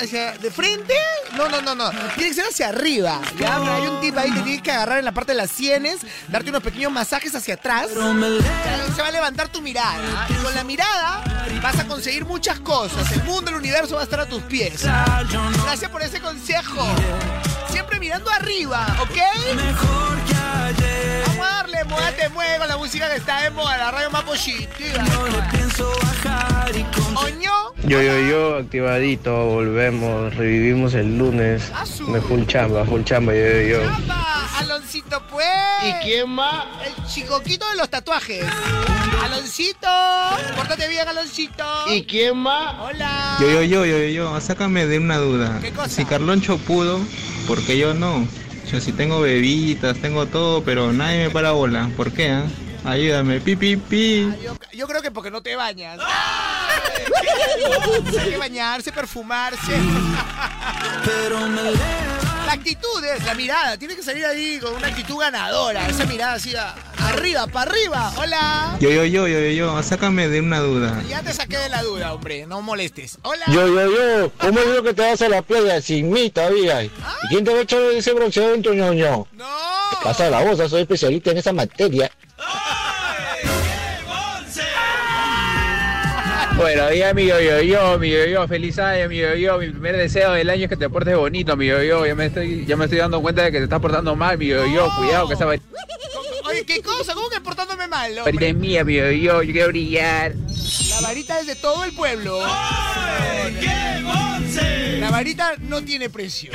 hacia de frente? No, no, no, no. Tiene que ser hacia arriba. ¿ya? Pero hay un tip ahí que tienes que agarrar en la parte de las sienes, darte unos pequeños masajes hacia atrás. Se va a levantar tu mirada. ¿ah? Y con la mirada vas a conseguir muchas cosas. El mundo, el universo va a estar a tus pies. Gracias por ese consejo. Siempre mirando arriba, ¿ok? Vamos a darle, moda te mueve con la música que está de moda, la radio más positiva. Oño, Yo, yo, yo, activadito, volvemos, revivimos el lunes. Me full chamba, full chamba, yo, yo, yo. ¡Apa! Aloncito, pues. ¿Y quién más? El chicoquito de los tatuajes. Aloncito, pórtate bien, Aloncito. ¿Y quién más? Hola. Yo, yo, yo, yo, yo, yo, sácame de una duda. ¿Qué cosa? Si Carloncho pudo, ¿por qué yo no? Yo sí tengo bebitas, tengo todo, pero nadie me para bola. ¿Por qué? ah? Ayúdame, pi, pi, pi. Yo, yo creo que porque no te bañas. Hay que bañarse, perfumarse. La actitud es, la mirada. Tiene que salir ahí con una actitud ganadora. Esa mirada así, a- arriba, para arriba. Hola. Yo, yo, yo, yo, yo, yo, sácame de una duda. Ya te saqué de la duda, hombre. No molestes. Hola. Yo, yo, yo, ¿cómo digo que te vas a la playa sin mí todavía? ¿Y quién te va a echar ese bronceado en tu ñoño? No. Pasa la voz, soy especialista en esa materia. Buenos días, mi yo, yo, yo, mi yo, yo, feliz año, mi yo, yo, mi primer deseo del año es que te portes bonito, mi yo, yo, ya me estoy, ya me estoy dando cuenta de que te estás portando mal, mi yo, yo, cuidado que esa varita Oye, ¿qué cosa? ¿Cómo que portándome mal, es hombre? mía, mi yo, yo, yo quiero brillar. La varita es de todo el pueblo. La varita no tiene precio.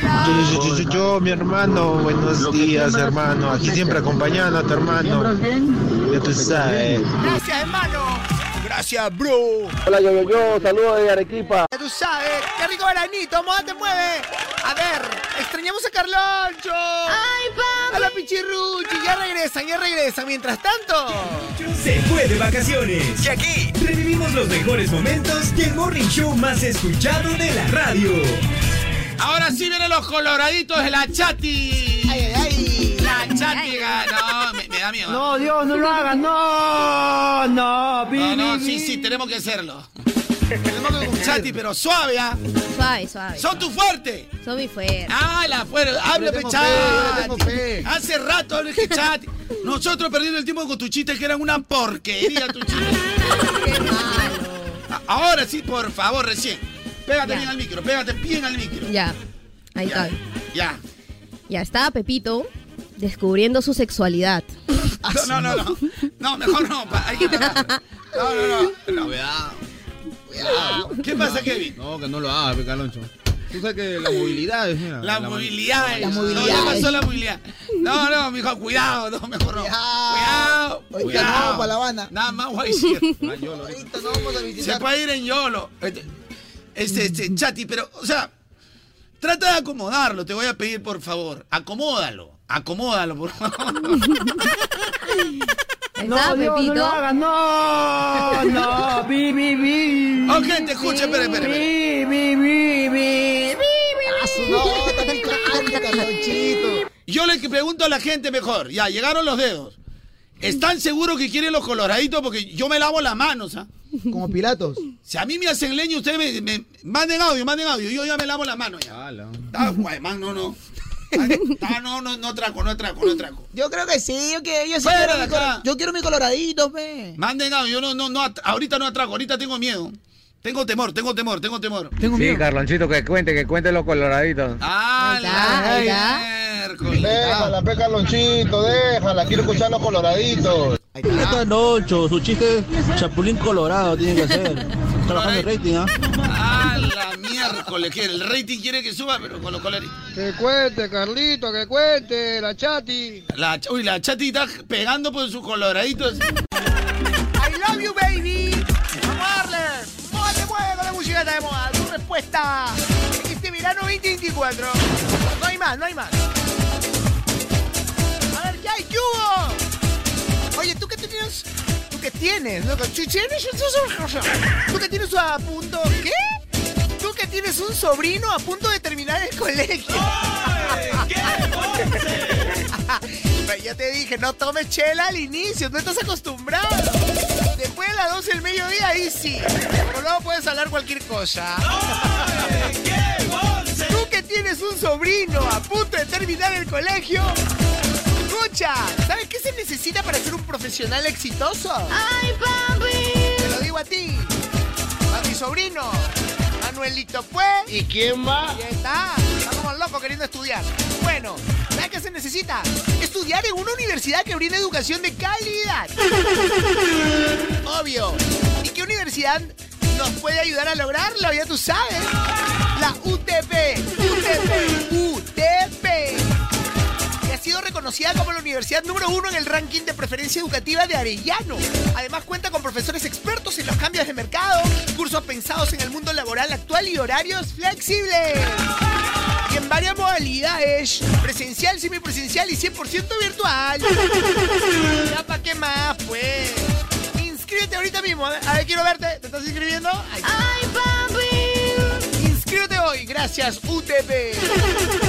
Yo, yo, yo, yo, yo, mi hermano, buenos días, hermano. Aquí siempre acompañándote, hermano. Ya tú sabes. Gracias, hermano. Gracias, bro. Hola, yo, yo, yo, saludos de Arequipa. Ya tú sabes, qué rico veranito, moda te mueve. A ver, extrañamos a Carloncho. ¡Ay, papi! A la Pichirruchi, ya regresan, ya regresan. Mientras tanto... Se fue de vacaciones. Y aquí revivimos los mejores momentos del morning show más escuchado de la radio. Ahora sí vienen los coloraditos de la chati. Ay, ay, ay. La chati. No, me, me da miedo. No, Dios, no lo hagas, no, no, No, no, sí, sí, tenemos que hacerlo. tenemos que con chati, pero suave, ¿ah? Suave, suave. Son tu fuerte. Son mi fuerte. Ah, la fuerte. Habla, tengo Chati. Hace rato hablas que Chati. Nosotros perdiendo el tiempo con tus chistes que eran una porquería tus chistes. Ahora sí, por favor, recién. Pégate Ya. bien al micro, pégate bien al micro. Ya. Ahí Ya. está. Ya. Ya estaba Pepito descubriendo su sexualidad. No, no, no, no. No, mejor no. Hay que parar. No, no, no. no. Cuidado. Cuidado. ¿Qué pasa, Kevin? No, que no lo hagas, Caloncho. Tú sabes que la movilidad es. mira, La, movilidad. La No, movilidad. ya pasó la movilidad. No, no, mijo, cuidado. No, mejor no. Cuidado. Cuidado. no vamos para La Habana. Nada más voy a decir. Ahorita no vamos a Se visitar. puede ir en YOLO. Este, este, este, Chati, pero, o sea, trata de acomodarlo, te voy a pedir, por favor. Acomódalo. Acomódalo, por favor. ¿Está No, Dios, no lo hagas, no, no, pi, pi. Oh, gente, escuche, espere, espere, espere. Pi, pi, pi, pi, pi. No. Yo le pregunto a la gente mejor. Ya, llegaron los dedos. ¿Están seguros que quieren los coloraditos? Porque yo me lavo las manos, ¿ah? Como Pilatos. Si a mí me hacen leña, ustedes me, me- manden audio, manden audio. Yo ya me lavo las manos ya. Ah, guay, man, no, no. Ah, no, no, no traco, no traco, no traco. Yo creo que sí, yo, que, yo, sí Fuera quiero de mi colo- acá. yo quiero mi coloradito, pe. Manden audio, yo no, no, no, ahorita no atraco, ahorita tengo miedo. Tengo temor, tengo temor, tengo temor. Tengo Sí, Carlonchito, que cuente, que cuente los coloraditos. Ah, Ahí está, ahí está. Miércoles. Déjala, pe Carlonchito, déjala, quiero escuchar los coloraditos. Esta noche, su chiste chapulín colorado tiene que ser. Trabajando el rating, ¿ah? Ah, la miércoles, que el rating quiere que suba, pero con los colores. Que cuente, Carlito, que cuente, la chati. La, uy, la chati está pegando por sus coloraditos. I love you, baby. Vamos a darle. Muévete, mueve con la música de moda. Tu respuesta. Este verano 2024. No hay más, no hay más. A ver, ¿qué? ¿Qué hubo? Oye, ¿tú qué tienes? ¿Tú qué tienes? ¿No? ¿Tú qué tienes a punto? ¿Qué? ¿Tú que tienes un sobrino a punto de terminar el colegio? Pero ya te dije, no tomes chela al inicio, no estás acostumbrado. Después de las 12 del mediodía, ahí sí. Pero luego puedes hablar cualquier cosa. Tú que tienes un sobrino a punto de terminar el colegio. Escucha, ¿sabes qué se necesita para ser un profesional exitoso? ¡Ay, papi! Te lo digo a ti. A mi sobrino. Manuelito fue. ¿Y quién más? Ahí está. Está como loco queriendo estudiar. Bueno, ¿sabes qué se necesita? Estudiar en una universidad que brinde educación de calidad. Obvio. ¿Y qué universidad nos puede ayudar a lograrlo? Ya tú sabes. La UTP. UTP. UTP. Reconocida como la universidad número uno en el ranking de preferencia educativa de Arellano. Además cuenta con profesores expertos en los cambios de mercado, cursos pensados en el mundo laboral actual y horarios flexibles. Y en varias modalidades, presencial, semipresencial y 100% virtual. ¿Ya para qué más, pues? Inscríbete ahorita mismo. A ver, a ver, quiero verte. ¿Te estás inscribiendo? ¡Ay, papi! Inscríbete hoy. Gracias, UTP.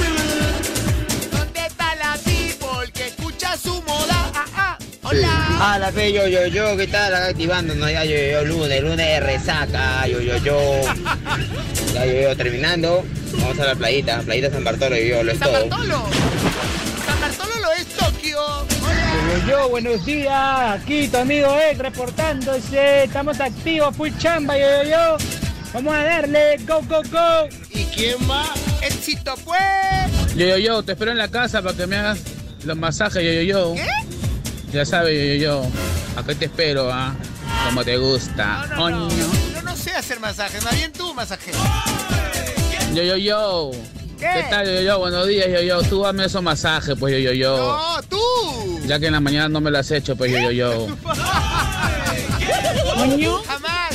Su moda? Ah, ah. Hola. Ah, la fe, yo, yo, yo, ¿qué tal? Activándonos, ya, yo, yo, lunes, lunes de resaca, yo, yo, yo. Ya, yo, yo, terminando. Vamos a la playita, playita San Bartolo, yo, yo, lo es San todo. Bartolo. San Bartolo lo es Tokio. Yo, yo, buenos días, aquí tu amigo Ed reportándose, estamos activos, full chamba, yo, yo, yo. Vamos a darle, go, go, go. ¿Y quién más? Éxito, pues. Yo, yo, yo, te espero en la casa para que me hagas los masajes, yo, yo, yo. ¿Qué? Ya sabes, yo, yo, yo. Acá te espero, ¿ah? Como te gusta. No, no, no. Oño. Yo no sé hacer masajes, más bien tú masajero. Yo, yo, yo. ¿Qué? ¿Qué tal, yo, yo? Buenos días, yo, yo. Tú dame esos masajes, pues, yo, yo, yo. No, tú. Ya que en la mañana no me lo has hecho, pues, yo, yo, yo. Jamás. jamás.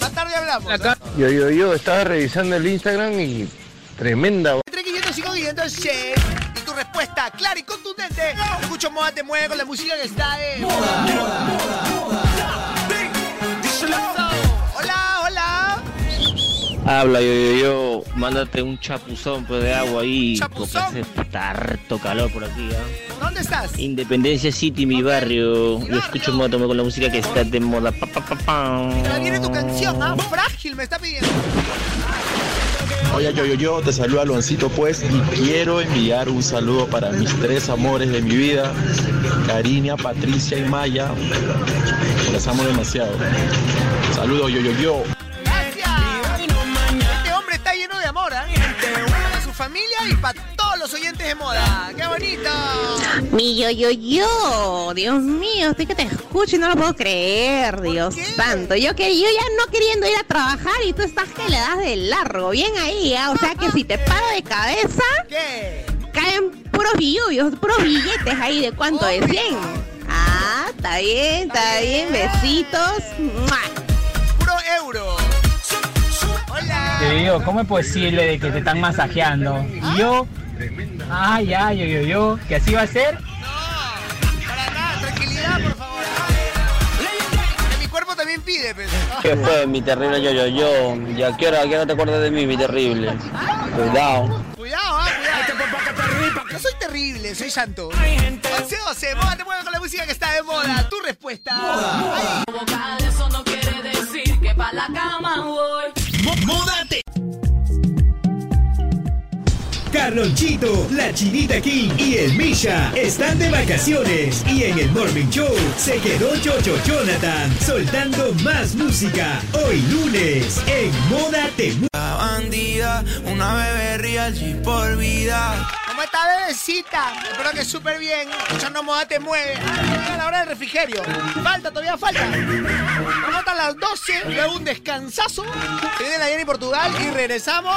Más tarde hablamos. ¿ah? Yo, yo, yo, estaba revisando el Instagram y Tremenda. 35 506. Y tu respuesta clara y contundente. Escucho Moda te mueve con la música que está de moda. Hola, hola. Habla yo, yo, yo, mándate un chapuzón pues, de agua ahí, ¿Chapuzón? porque hace harto calor por aquí, ¿ah? ¿Dónde estás? Independencia City, mi barrio. Yo escucho moda con la música que está de moda. Pa, pa, pa, pa. Ahora viene tu canción, ¿ah? Frágil me está pidiendo. Oye, yo, yo, yo, te saludo Aloncito pues y quiero enviar un saludo para mis tres amores de mi vida, Cariña, Patricia y Maya. Las amo demasiado. Saludos, yo, yo, yo. Familia y para todos los oyentes de moda. ¡Qué bonito! Mi yo, yo, yo, Dios mío, estoy que te escucho y no lo puedo creer, Dios santo. Yo que yo ya no queriendo ir a trabajar y tú estás que le das de largo, bien ahí, ¿ah? o sea que si te paro de cabeza, caen puros billubios, puros billetes ahí de cuánto, de 100. Ah, está bien, está bien, besitos. ¡Mua! Puro euro. Yo, yo, ¿cómo es posible de que te están masajeando? Y yo, ah, ya, yo, yo, yo, que así va a ser. Para nada, tranquilidad, por favor. Que mi cuerpo también pide, pues. ¿Qué fue, mi terrible yo, yo, yo? ¿Ya qué hora, a qué hora te acuerdas de mí, mi terrible? Cuidado. Cuidado, ah, cuidado. No soy terrible, soy santo. 11 12, moda te mueve con la música que está de moda. Tu respuesta. Ay. Eso no quiere decir que pa' la cama voy. Módate. Carlonchito, la Chinita King y el Misha están de vacaciones y en el Morning Show se quedó Chocho Jonathan soltando más música hoy lunes en Moda Te bandida, una bebé real por vida. ¿Cómo está, bebecita? Espero que súper bien. Escuchando moda te mueve. A la hora del refrigerio. Falta, todavía falta. Vamos hasta las 12. Luego un descansazo. Se viene la Jenny Portugal y regresamos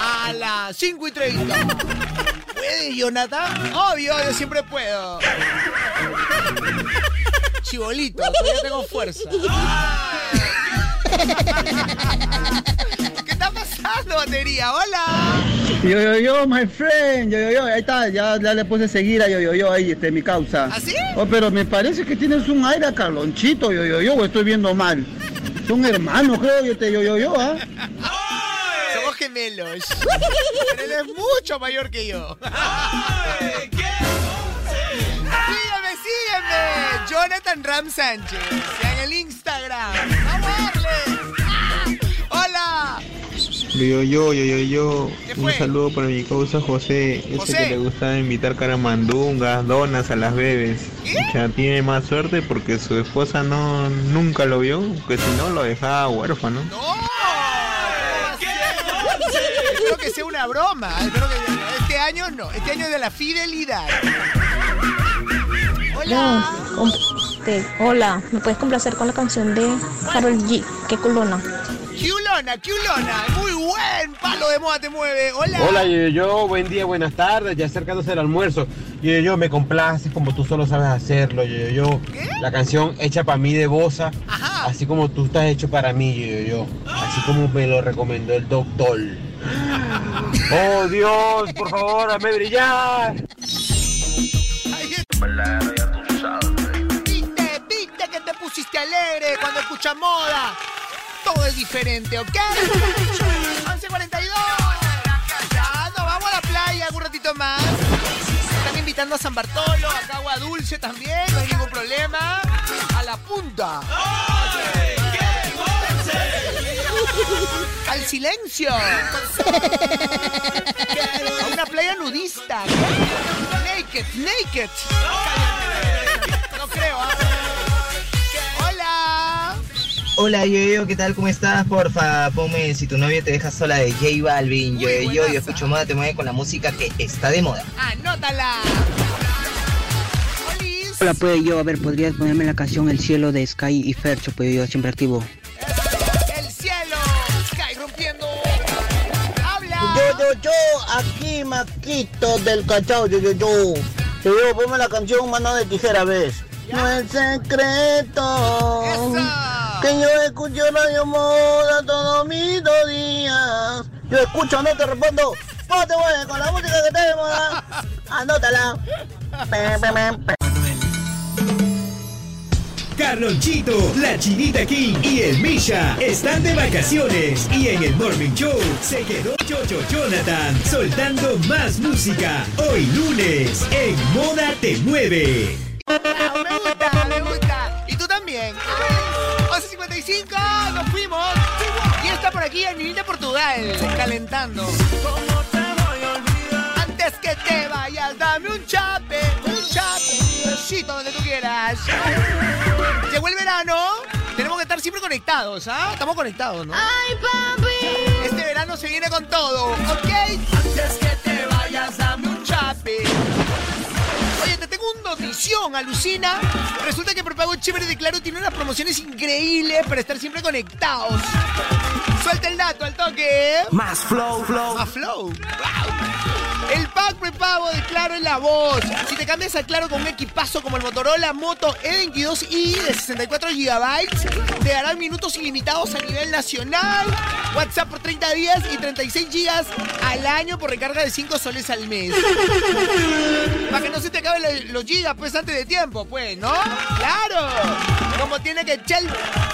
a las 5 y 30. ¿Puede, Jonathan? Obvio, yo siempre puedo. Chibolito, todavía tengo fuerza. ¿Qué está pasando, batería? ¡Hola! Yo, yo, yo, my friend, yo, yo, yo, ahí está, ya, ya le puse seguir a yo, yo, yo, ahí, este, mi causa. ¿Ah, sí? Oh, pero me parece que tienes un aire a Carlonchito, yo, yo, yo, o estoy viendo mal. Son hermanos, creo, yo, este, yo, yo, yo, ¿ah? Somos gemelos. Pero él es mucho mayor que yo. Sígueme, sígueme. Jonathan Ram Sánchez. En el Instagram. Vamos a darle. Yo, yo, yo, yo, yo, ¿Qué un saludo para mi causa José, ese José. que le gusta invitar caramandungas, donas a las bebés. Ya tiene más suerte porque su esposa no nunca lo vio, que si no lo dejaba huérfano. Espero que sea una broma. Espero que este año no. Este año es de la fidelidad. Hola. Este, hola, ¿me puedes complacer con la canción de Carol G? ¿Qué culona? Culona, culona. Muy buen palo de moda te mueve. Hola. Hola, yo, yo, buen día, buenas tardes, ya acercándose el almuerzo. Yo, yo, me complaces como tú solo sabes hacerlo. Yo, yo, la canción hecha para mí de Bosa, así como tú estás hecho para mí, yo, yo, así como me lo recomendó el doctor. Oh Dios, por favor, hazme brillar. Viste, viste que te pusiste alegre cuando escuchas moda. Todo es diferente, ¿ok? 11.42. Ya, nos vamos a la playa un ratito más. Están invitando a San Bartolo, a Agua Dulce también, no hay ningún problema. A la punta. Al silencio. A una playa nudista. Naked, naked. Hola, yo, yo, ¿qué tal? ¿Cómo estás? Porfa, ponme si tu novio te deja sola de J Balvin. Yo, yo, yo, escucho moda, te mueve con la música que está de moda. Anótala. Hola, pues yo, a ver, ¿podrías ponerme la canción El cielo de Sky y Fercho? Pues yo siempre activo. El cielo. Sky rompiendo. Habla. Yo, yo, yo, aquí Maquito del cachao, yo, yo, yo. Yo, yo, ponme la canción Mano de Tijera, ¿ves? No es secreto que yo escucho Radio Moda todos mis dos días. Yo escucho, no te respondo. ¿Cómo te mueves con la música que está de moda? Anótala. Carlonchito, la Chinita King y el Misha están de vacaciones y en el Morning Show se quedó Chocho Jonathan soltando más música hoy lunes en Moda Te Mueve. 11.55, nos fuimos. Y está por aquí el niño de Portugal, calentando. Antes que te vayas, dame un chape, un chape, un besito donde tú quieras. Llegó el verano, tenemos que estar siempre conectados, ¿ah? Estamos conectados, ¿no? Ay, papi. Este verano se viene con todo, ¿ok? Antes que te vayas, dame un chape. Una notición, alucina. Resulta que Prepago Chévere de Claro tiene unas promociones increíbles para estar siempre conectados. Suelta el dato al toque. Más flow, flow. Más flow. Wow. El pack prepago de Claro es la voz. Si te cambias a Claro con un equipazo como el Motorola Moto E22i de 64 GB, te darán minutos ilimitados a nivel nacional, WhatsApp por 30 días y 36 GB al año por recarga de 5 soles al mes. Para que no se te acaben lo- los gigas pues antes de tiempo, pues, ¿no? ¡Claro! Como tiene que echar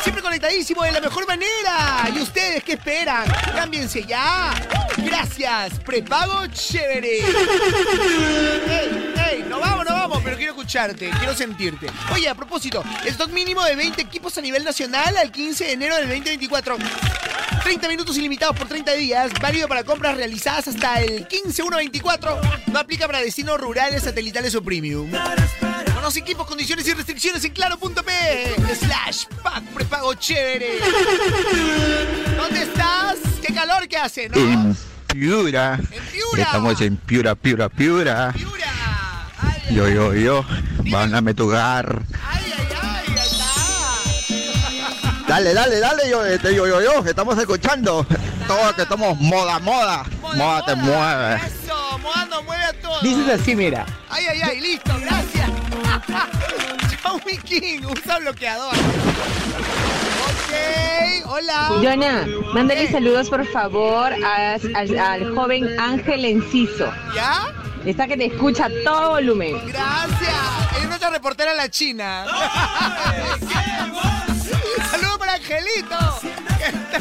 siempre conectadísimo de la mejor manera. ¿Y ustedes qué esperan? Cámbiense ya. Gracias, prepago chévere. ¡Ey, ey! No vamos, no vamos, pero quiero escucharte, quiero sentirte. Oye, a propósito, stock mínimo de 20 equipos a nivel nacional al 15 de enero del 2024. 30 minutos ilimitados por 30 días, válido para compras realizadas hasta el 15-1-24. No aplica para destinos rurales, satelitales o premium. Conoce equipos, condiciones y restricciones en claro.p slash pack prepago chévere. ¿Dónde estás? ¡Qué calor que hace, no? En Piura. Estamos en Piura, Piura, Piura. Yo, yo, yo. Mándame tu gar. Dale, dale, dale, yo, este, yo, yo, yo, que estamos escuchando. Todo que estamos moda, moda. Moda te mueve. Eso, nos mueve a todos. Dices así, mira. Ay, ay, ay, listo, gracias. Mi King, usa bloqueador. Ok, hola. Jonah, mándale saludos por favor a- al, al joven Ángel Enciso. ¿Ya? Está que te escucha a todo volumen. Gracias. Es nuestra reportera la China. Saludos para Angelito. Que está,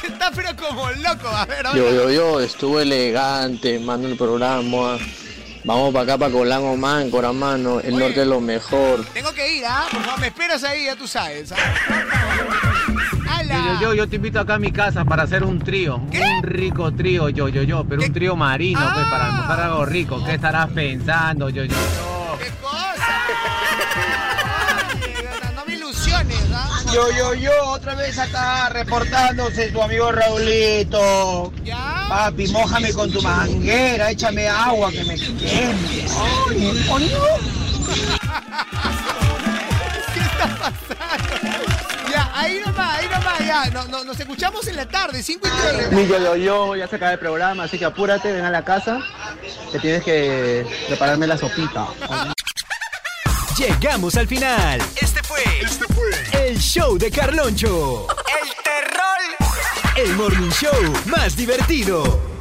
que está pero como loco. A ver, Yo, hola. yo, yo, estuvo elegante, mano el programa. Vamos para acá, para Colango, man, Coramano, el norte es lo mejor. Tengo que ir, ¿ah? Por favor, me esperas ahí, ya tú sabes. ¿ah? Yo, yo, yo te invito acá a mi casa para hacer un trío. Un rico trío, yo, yo, yo, pero un trío marino, pues, para almorzar algo rico. ¿Qué estarás pensando, yo, yo? yo? Yo, yo, yo, otra vez acá reportándose tu amigo Raulito. Papi, mójame con tu manguera, échame agua que me queme. Ay. ¿Qué está pasando? Ya, ahí nomás, ahí nomás, ya. No, no, nos escuchamos en la tarde, 5 y 30. Mi yo, yo, yo, ya se acaba el programa, así que apúrate, ven a la casa, que tienes que prepararme la sopita. Llegamos al final. Este fue, este fue el show de Carloncho. El terror. El morning show más divertido.